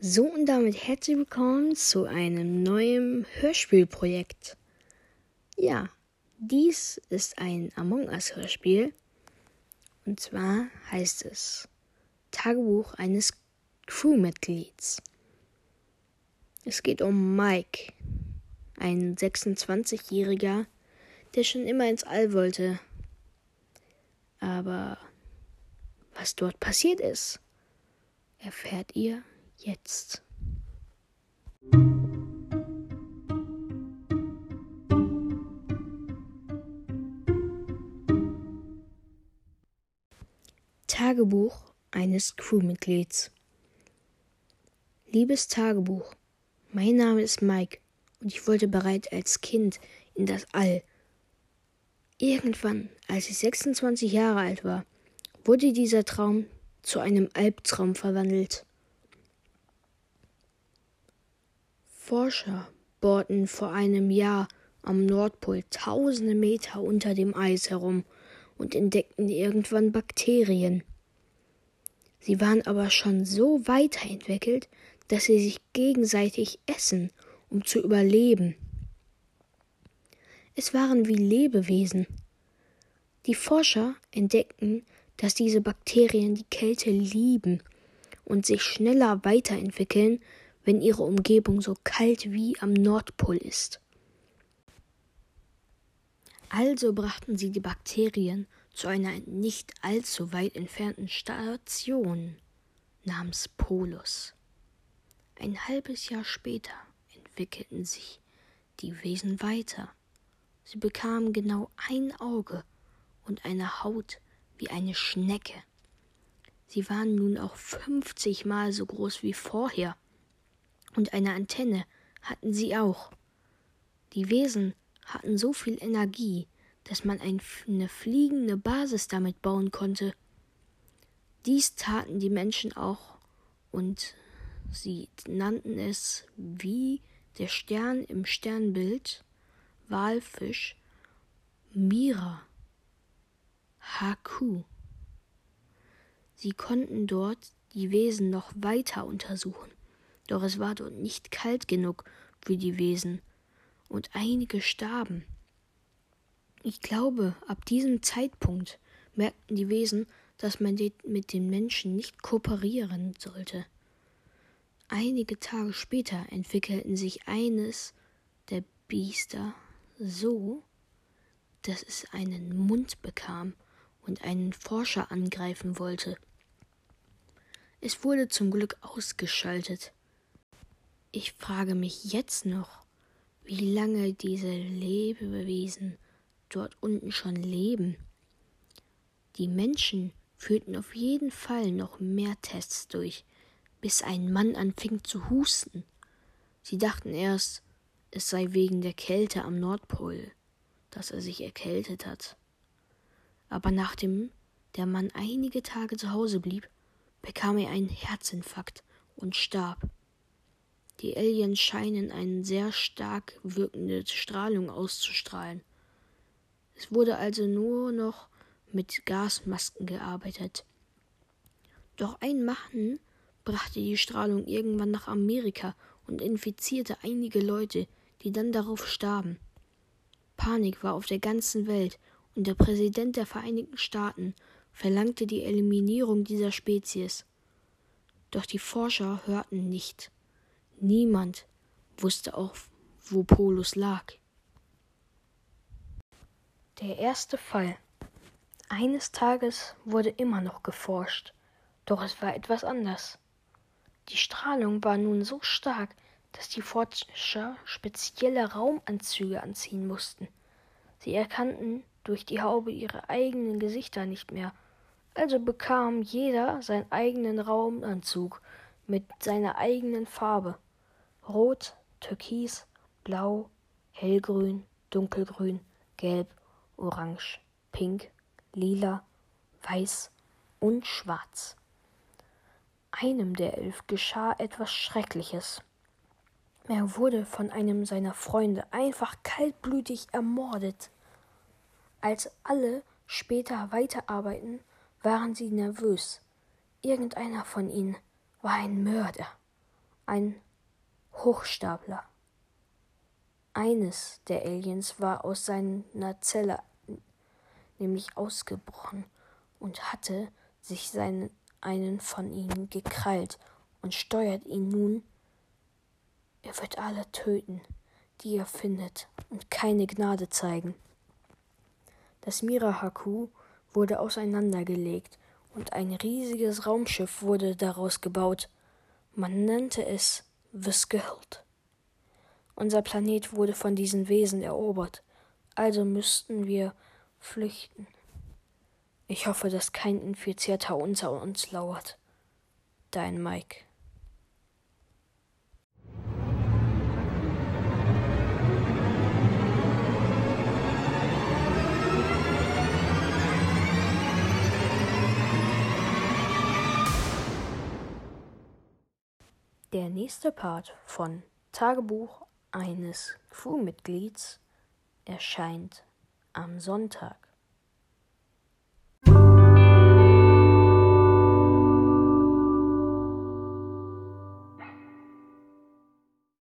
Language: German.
So und damit herzlich willkommen zu einem neuen Hörspielprojekt. Ja, dies ist ein Among Us Hörspiel. Und zwar heißt es Tagebuch eines Crewmitglieds. Es geht um Mike, ein 26-Jähriger, der schon immer ins All wollte. Aber was dort passiert ist, erfährt ihr jetzt. Tagebuch eines Crewmitglieds. Liebes Tagebuch, mein Name ist Mike und ich wollte bereits als Kind in das All. Irgendwann, als ich 26 Jahre alt war, wurde dieser Traum zu einem Albtraum verwandelt. Forscher bohrten vor einem Jahr am Nordpol tausende Meter unter dem Eis herum und entdeckten irgendwann Bakterien. Sie waren aber schon so weiterentwickelt, dass sie sich gegenseitig essen, um zu überleben. Es waren wie Lebewesen. Die Forscher entdeckten, dass diese Bakterien die Kälte lieben und sich schneller weiterentwickeln, wenn ihre Umgebung so kalt wie am Nordpol ist. Also brachten sie die Bakterien zu einer nicht allzu weit entfernten Station namens Polus. Ein halbes Jahr später entwickelten sich die Wesen weiter. Sie bekamen genau ein Auge und eine Haut wie eine Schnecke. Sie waren nun auch fünfzigmal so groß wie vorher und eine Antenne hatten sie auch. Die Wesen hatten so viel Energie, dass man eine fliegende Basis damit bauen konnte. Dies taten die Menschen auch, und sie nannten es wie der Stern im Sternbild Walfisch Mira Haku. Sie konnten dort die Wesen noch weiter untersuchen doch es war dort nicht kalt genug für die Wesen, und einige starben. Ich glaube, ab diesem Zeitpunkt merkten die Wesen, dass man mit den Menschen nicht kooperieren sollte. Einige Tage später entwickelten sich eines der Biester so, dass es einen Mund bekam und einen Forscher angreifen wollte. Es wurde zum Glück ausgeschaltet. Ich frage mich jetzt noch, wie lange diese Lebewesen dort unten schon leben. Die Menschen führten auf jeden Fall noch mehr Tests durch, bis ein Mann anfing zu husten. Sie dachten erst, es sei wegen der Kälte am Nordpol, dass er sich erkältet hat. Aber nachdem der Mann einige Tage zu Hause blieb, bekam er einen Herzinfarkt und starb. Die Aliens scheinen eine sehr stark wirkende Strahlung auszustrahlen. Es wurde also nur noch mit Gasmasken gearbeitet. Doch ein Mann brachte die Strahlung irgendwann nach Amerika und infizierte einige Leute, die dann darauf starben. Panik war auf der ganzen Welt und der Präsident der Vereinigten Staaten verlangte die Eliminierung dieser Spezies. Doch die Forscher hörten nicht. Niemand wusste auch, wo Polus lag. Der erste Fall. Eines Tages wurde immer noch geforscht, doch es war etwas anders. Die Strahlung war nun so stark, dass die Forscher spezielle Raumanzüge anziehen mussten. Sie erkannten durch die Haube ihre eigenen Gesichter nicht mehr, also bekam jeder seinen eigenen Raumanzug mit seiner eigenen Farbe. Rot, Türkis, Blau, Hellgrün, Dunkelgrün, Gelb, Orange, Pink, Lila, Weiß und Schwarz. Einem der elf geschah etwas Schreckliches. Er wurde von einem seiner Freunde einfach kaltblütig ermordet. Als alle später weiterarbeiten, waren sie nervös. Irgendeiner von ihnen war ein Mörder ein Hochstapler. Eines der Aliens war aus seiner Zelle nämlich ausgebrochen und hatte sich seinen, einen von ihnen gekrallt und steuert ihn nun. Er wird alle töten, die er findet, und keine Gnade zeigen. Das Mirahaku wurde auseinandergelegt und ein riesiges Raumschiff wurde daraus gebaut. Man nannte es The Skilled. Unser Planet wurde von diesen Wesen erobert, also müssten wir flüchten. Ich hoffe, dass kein Infizierter unter uns lauert. Dein Mike. Der nächste Part von Tagebuch eines Crewmitglieds erscheint am Sonntag.